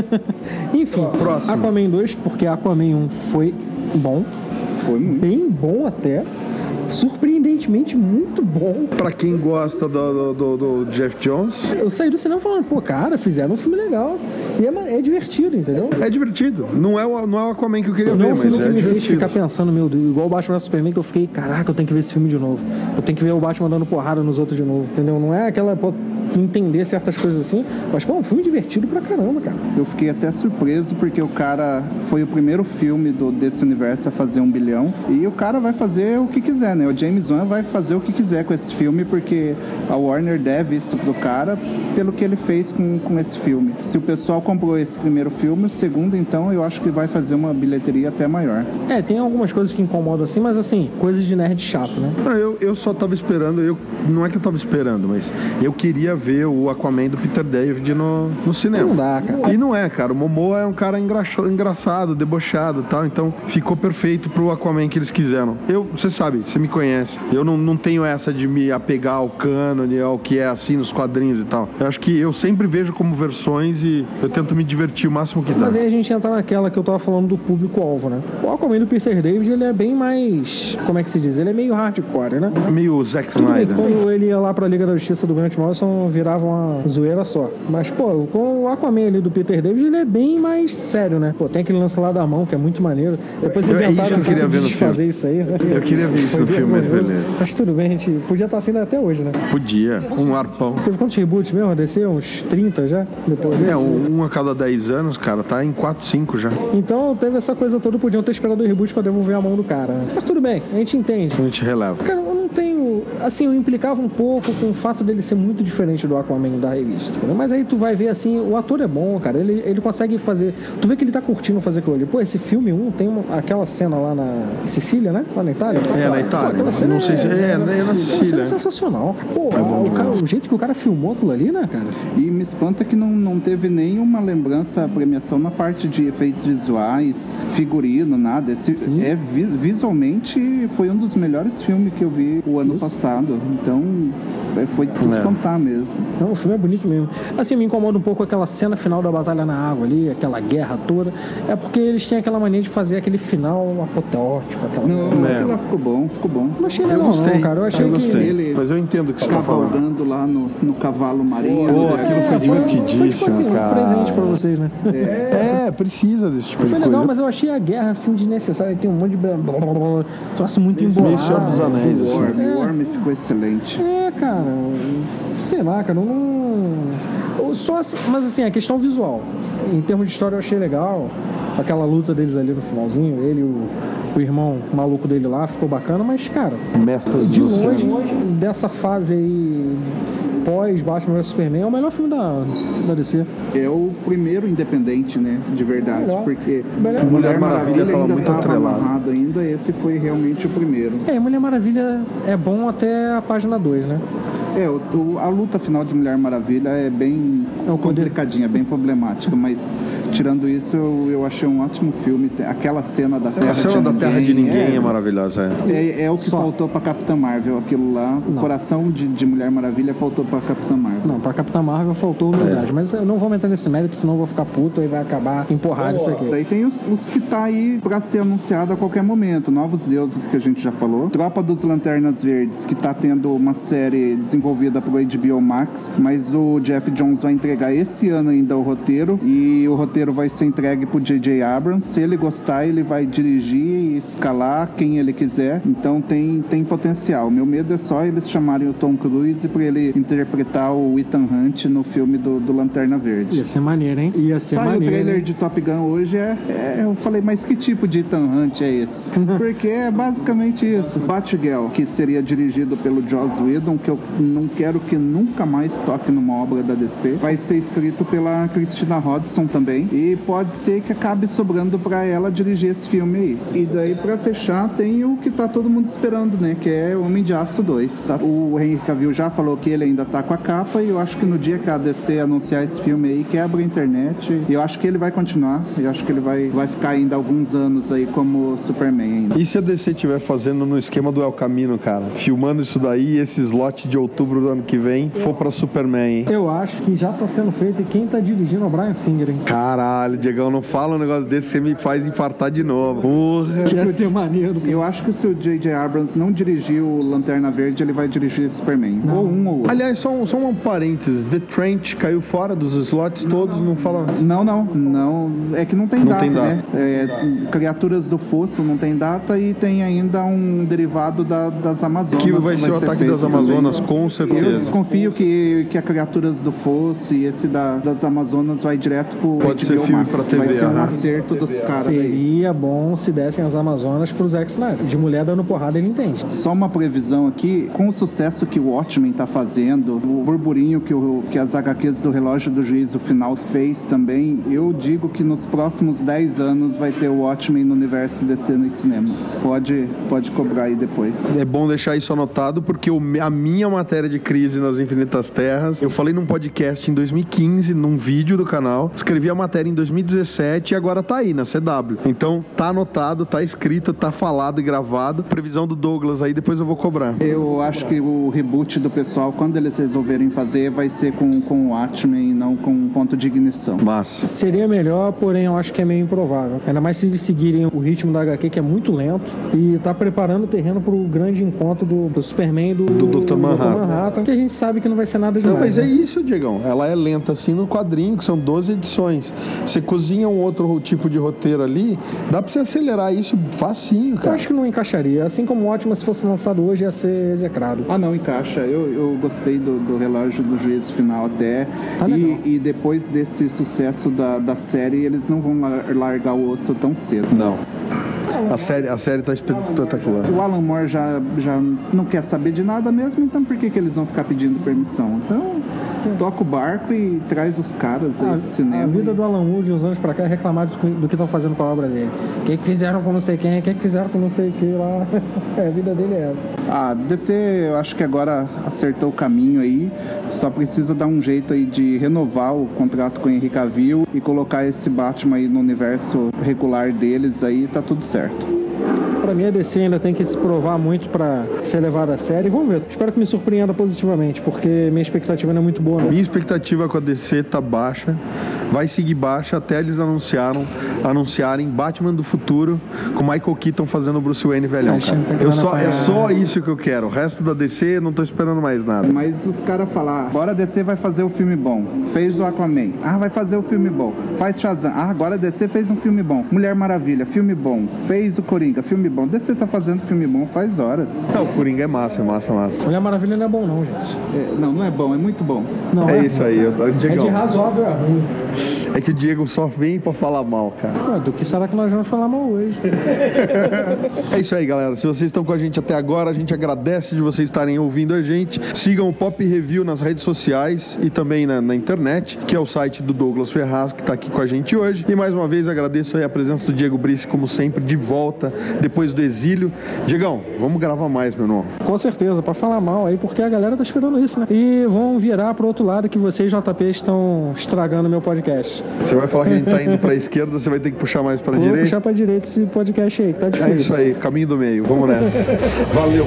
Enfim, Próximo. Aquaman 2, porque Aquaman 1 foi bom, Foi muito. bem bom até, surpreendentemente muito bom. Pra quem gosta do, do- do- do Jeff Jones, Eu saí do cinema falando, pô, cara, fizeram um filme legal. E é, é divertido, entendeu? é divertido. Não é, o, não é o Aquaman que eu queria Não é ver, um filme mas que é me fez ficar pensando, meu Deus, igual o Batman vs Superman, que eu fiquei, caraca, eu tenho que ver esse filme de novo. Eu tenho que ver o Batman dando porrada nos outros de novo, entendeu? Não é aquela, entender certas coisas assim, mas, pô, é um filme divertido pra caramba, cara. Eu fiquei até surpreso porque o cara foi o primeiro filme do, desse universo a fazer um bilhão. E o cara vai fazer o que quiser, né? O James Wan vai fazer o que quiser com esse filme porque a Warner deve isso pro cara pelo que ele fez com, com esse filme. Se o pessoal comprou esse primeiro filme, o segundo, então, eu acho que vai fazer uma bilheteria até maior. É, tem algumas coisas que incomodam assim, mas assim, coisas de nerd chato, né? Não, eu, eu só tava esperando, eu, não é que eu tava esperando, mas eu queria ver o Aquaman do Peter David no, no cinema. Não dá, cara. E não é, cara. O Momoa é um cara engraçado, debochado e tal. Então ficou perfeito pro Aquaman que eles quiseram. Eu, você sabe, você me conhece. Eu não, não tenho essa de me apegar ao cânone, ao que é assim nos quadrinhos e tal. Eu acho que eu sempre vejo como versões e eu tento me divertir o máximo que dá. Mas aí a gente entra naquela que eu tava falando do público-alvo, né? O Aquaman do Peter David, ele é bem mais. Como é que se diz? Ele é meio hardcore, né? Meio Zack Tudo bem, Snyder. quando ele ia lá pra Liga da Justiça do Grant Morrison, virava uma zoeira só. Mas, pô, com o Aquaman ali do Peter David, ele é bem mais sério, né? Pô, tem aquele lance lá da mão, que é muito maneiro. Depois É isso inventaram que eu ver de no desfazer isso aí, né? Eu queria ver isso no filme, mas beleza. Mas tudo bem, a gente podia estar assim até hoje, né? Podia. Um arpão. Teve quantos reboots mesmo? Desceu uns 30 já? Depois desse? É, um, um a cada 10 anos, cara. Tá em 4, 5 já. Então teve essa coisa toda, podiam ter esperado o reboot pra devolver a mão do cara. né? Mas tudo bem, a gente entende. A gente releva. Cara, eu não tenho. Assim, eu implicava um pouco com o fato dele ser muito diferente do Aquaman da revista. entendeu? Mas aí tu vai ver assim, o ator é bom, cara. Ele, ele consegue fazer. Tu vê que ele tá curtindo fazer aquilo ali. Pô, esse filme 1 tem uma- aquela cena lá na Sicília, né? Lá na Itália. É, na Itália. Pô, aquela cena Não sei se- é, é na aquela Sicília. cena é sensacional, cara. Pô, bom o, cara- demais. o jeito que o cara filmou aquilo ali, né, cara? E me espanta que não, não teve nenhuma lembrança, premiação na parte de efeitos visuais, figurino, nada. Esse é vi- visualmente foi um dos melhores filmes que eu vi o ano passado. Então é, foi de se É. espantar mesmo. Não, o filme é bonito mesmo. Assim, me incomoda um pouco aquela cena final da batalha na água ali, aquela guerra toda. É porque eles têm aquela mania de fazer aquele final apoteótico, aquela Não, coisa. É. lá ficou bom, ficou bom. Não achei legal, gostei. não, cara. Eu achei eu que. gostei. ele- Mas eu entendo que você tá falando. Cavalgando lá no, no cavalo marinho. Pô, né? aquilo foi É, Foi, divertidíssimo, tipo assim, um cara. presente pra vocês, né? É, precisa desse tipo Foi de legal, coisa. mas eu achei a guerra assim desnecessária. Tem um monte de. blá, blá, blá, blá, Troço muito Meio embolado. Senhor dos Anéis, O assim. Worm, o Worm ficou excelente. É, cara, sei lá, cara, eu não. Só assim- mas assim, a questão visual. Em termos de história eu achei legal. Aquela luta deles ali no finalzinho, ele e o, o irmão maluco dele lá, ficou bacana, mas, cara, Mestres de longe, dessa fase aí pós Batman vs Superman, é o melhor filme da, da DC. É o primeiro independente, né? De verdade. Melhor. Porque Melhor. Mulher Maravilha tava ainda muito atrelado. amarrado ainda, esse foi realmente o primeiro. É, Mulher Maravilha é bom até a página 2, né? É, o- a luta final de Mulher Maravilha é bem É complicadinha, bem problemática, mas tirando isso, eu, achei um ótimo filme. Aquela cena da Terra, A cena de, da ninguém, Terra de Ninguém é, é, maravilhosa. É. é, é o que Só. faltou pra Capitã Marvel, aquilo lá. O Não. coração de, de Mulher Maravilha faltou pra Capitã Marvel. Não, pra Capitã Marvel faltou humildade. Mas eu não vou meter nesse mérito, senão eu vou ficar puto e vai acabar empurrado isso aqui. Daí tem os, os que tá aí pra ser anunciado a qualquer momento. Novos Deuses, que a gente já falou. Tropa dos Lanternas Verdes, que tá tendo uma série desenvolvida pro HBO Max. Mas o Jeff Jones vai entregar esse ano ainda o roteiro. E o roteiro vai ser entregue pro J.J. Abrams. Se ele gostar, ele vai dirigir e escalar quem ele quiser. Então tem, tem potencial. Meu medo é só eles chamarem o Tom Cruise pra ele interpretar o Ethan Hunt no filme do, do Lanterna Verde. Ia ser maneiro, hein? Ia ser Sai maneiro. o trailer hein? de Top Gun hoje, é, é- eu falei, mas que tipo de Ethan Hunt é esse? Porque é basicamente isso. Batgirl, que seria dirigido pelo Joss Whedon, que eu não quero que nunca mais toque numa obra da DC, vai ser escrito pela Christina Hodson também, e pode ser que acabe sobrando pra ela dirigir esse filme aí. E daí, pra fechar, tem o que tá todo mundo esperando, né, que é Homem de Aço 2. Tá? O Henry Cavill já falou que ele ainda tá com a capa, e eu acho que no dia que a DC anunciar esse filme aí, quebra a internet, e eu acho que ele vai continuar, eu acho que ele vai, vai ficar ainda alguns anos aí como Superman ainda. E se a DC estiver fazendo no esquema do El Camino, cara? Filmando isso daí, esse slot de outubro do ano que vem, for pra Superman, hein? Eu acho que já tá sendo feito e quem tá dirigindo é o Brian Singer, hein? Caralho, Diegão, não fala um negócio desse, você me faz infartar de novo. Porra. Ia ser maneiro. Eu acho que se o J.J. Abrams não dirigir o Lanterna Verde, ele vai dirigir Superman. Ou um ou outro. Aliás, só um, só um parênteses. The Trench caiu fora dos slots todos, não fala. Não, não, não. É que não tem Não data, tem data. né? É, Criaturas do Fosso não tem data e tem ainda um derivado da- das Amazonas. Que vai ser o ataque das Amazonas, também. com Eu certeza. desconfio que, que a Criaturas do Fosso e esse da- das Amazonas vai direto pro Pode ser filme Max. pra TV, Vai ser um acerto dos caras. Seria bom se dessem as Amazonas pro Zack Snyder. De mulher dando porrada, ele entende. Só uma previsão aqui, com o sucesso que o Watchmen tá fazendo, o burburinho que, o, que as HQs do Relógio do Juízo Final fez também, eu digo que nos próximos 10 anos vai ter o Watchmen no universo DC nos cinemas. Pode, pode cobrar aí depois. É bom deixar isso anotado porque o- a minha matéria de crise nas Infinitas Terras, eu falei num podcast em 2015, num vídeo do canal, escrevi a matéria em 2017 e agora tá aí na CW. Então tá anotado, tá escrito, tá falado e gravado. Previsão do Douglas aí, depois eu vou cobrar. Eu acho que o reboot do pessoal, quando eles resolverem fazer, vai ser com, com o Watchmen e não com um ponto de ignição. Massa. Seria melhor, porém eu acho que é meio improvável. Ainda mais se eles seguirem o ritmo da HQ, que é muito lento, e tá preparando o terreno pro grande encontro do, do Superman e do, Do Dr. Manhattan. Manhattan, que a gente sabe que não vai ser nada Não, demais. mas é né? isso, Diegão. Ela é lenta assim no quadrinho, que são 12 edições. Você cozinha um outro tipo de roteiro ali, dá pra você acelerar isso facinho, Eu cara. acho que não encaixaria. Assim como o Ótimo, se fosse lançado hoje, ia ser execrado. Ah, não, encaixa. Eu, eu gostei do, do relógio do juízo final até. Tá e, e depois desse sucesso da, da série, eles não vão lar- largar o osso tão cedo. Não. A série, a série tá espe- espetacular. O Alan Moore já, já não quer saber de nada mesmo, então por que, que eles vão ficar pedindo permissão? Então, toca o barco e traz os caras aí A, do cinema. a vida e- do Alan Moore de uns anos pra cá é reclamar do, que estão fazendo com a obra dele. O que, que fizeram com não sei quem, o que, que fizeram com não sei o que lá. É, a vida dele é essa. Ah, DC, eu acho que agora acertou o caminho aí. Só precisa dar um jeito aí de renovar o contrato com o Henry Cavill e colocar esse Batman aí no universo regular deles aí, tá tudo certo. Pra mim, a DC ainda tem que se provar muito pra ser levada a sério. Vamos ver. Espero que me surpreenda positivamente, porque minha expectativa não é muito boa, não. Minha expectativa com a DC tá baixa. Vai seguir baixa até eles anunciaram, anunciarem Batman do futuro com Michael Keaton fazendo o Bruce Wayne velhão. Eu só, é só isso que eu quero. O resto da DC não tô esperando mais nada. Mas os caras falar, agora a DC vai fazer o filme bom. Fez o Aquaman. Ah, vai fazer o filme bom. Faz Shazam. Ah, agora a DC fez um filme bom. Mulher Maravilha, filme bom. Fez o Coringa, filme bom. DC tá fazendo filme bom faz horas. Não, o Coringa é massa, é massa, massa. Mulher Maravilha não é bom, não, gente. É, não, não é bom, é muito bom. Não, É isso aí, eu, É de razoável a ruim. É que o Diego só vem pra falar mal, cara. Ah, do que será que nós vamos falar mal hoje? É isso aí, galera. Se vocês estão com a gente até agora, a gente agradece de vocês estarem ouvindo a gente. Sigam o Pop Review nas redes sociais e também na, na internet, que é o site do Douglas Ferraz, que está aqui com a gente hoje. E mais uma vez agradeço aí a presença do Diego Brice, como sempre, de volta depois do exílio. Diegão, vamos gravar mais, meu irmão. Com certeza, pra falar mal aí, porque a galera tá esperando isso, né? E vão virar pro outro lado que vocês, JP, estão estragando meu podcast. Você vai falar que a gente tá indo pra esquerda, você vai ter que puxar mais pra Vou direita. puxar pra direita esse podcast aí, que tá É difícil. isso aí, caminho do meio. Vamos nessa. Valeu.